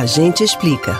A gente explica.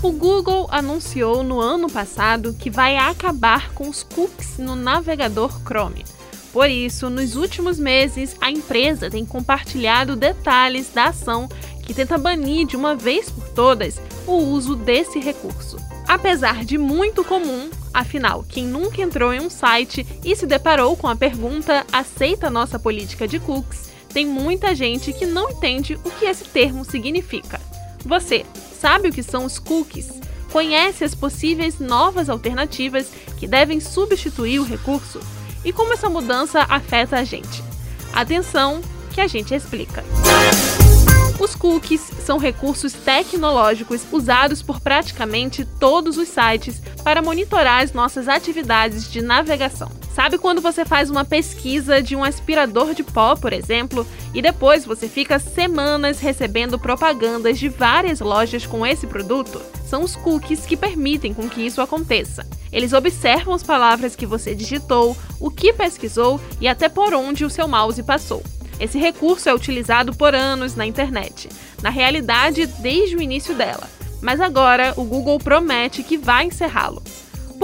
O Google anunciou no ano passado que vai acabar com os cookies no navegador Chrome. Por isso, nos últimos meses, a empresa tem compartilhado detalhes da ação que tenta banir de uma vez por todas o uso desse recurso. Apesar de muito comum, afinal, quem nunca entrou em um site e se deparou com a pergunta aceita nossa política de cookies, tem muita gente que não entende o que esse termo significa. Você sabe o que são os cookies? Conhece as possíveis novas alternativas que devem substituir o recurso? e como essa mudança afeta a gente. Atenção, que a gente explica. Os cookies são recursos tecnológicos usados por praticamente todos os sites para monitorar as nossas atividades de navegação. Sabe quando você faz uma pesquisa de um aspirador de pó, por exemplo, e depois você fica semanas recebendo propagandas de várias lojas com esse produto? São os cookies que permitem com que isso aconteça. Eles observam as palavras que você digitou, o que pesquisou e até por onde o seu mouse passou. Esse recurso é utilizado por anos na internet, na realidade, desde o início dela. Mas agora o Google promete que vai encerrá-lo.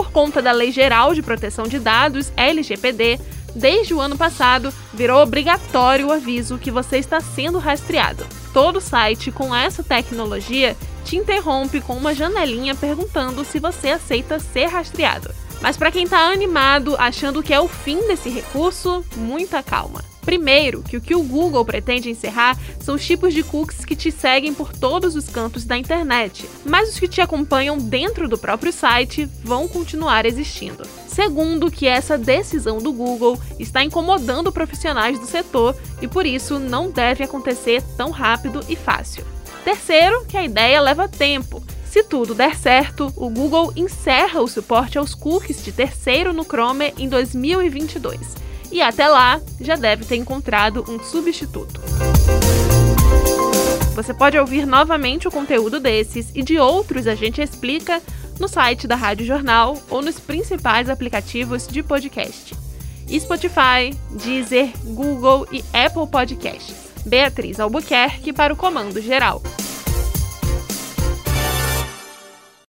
Por conta da Lei Geral de Proteção de Dados, LGPD, desde o ano passado virou obrigatório o aviso que você está sendo rastreado. Todo site com essa tecnologia te interrompe com uma janelinha perguntando se você aceita ser rastreado. Mas para quem está animado, achando que é o fim desse recurso, muita calma. Primeiro, que o que o Google pretende encerrar são os tipos de cookies que te seguem por todos os cantos da internet, mas os que te acompanham dentro do próprio site vão continuar existindo. Segundo, que essa decisão do Google está incomodando profissionais do setor e por isso não deve acontecer tão rápido e fácil. Terceiro, que a ideia leva tempo. Se tudo der certo, o Google encerra o suporte aos cookies de terceiro no Chrome em 2022 e até lá já deve ter encontrado um substituto. Você pode ouvir novamente o conteúdo desses e de outros a gente explica no site da Rádio Jornal ou nos principais aplicativos de podcast. Spotify, Deezer, Google e Apple Podcasts. Beatriz Albuquerque para o Comando Geral.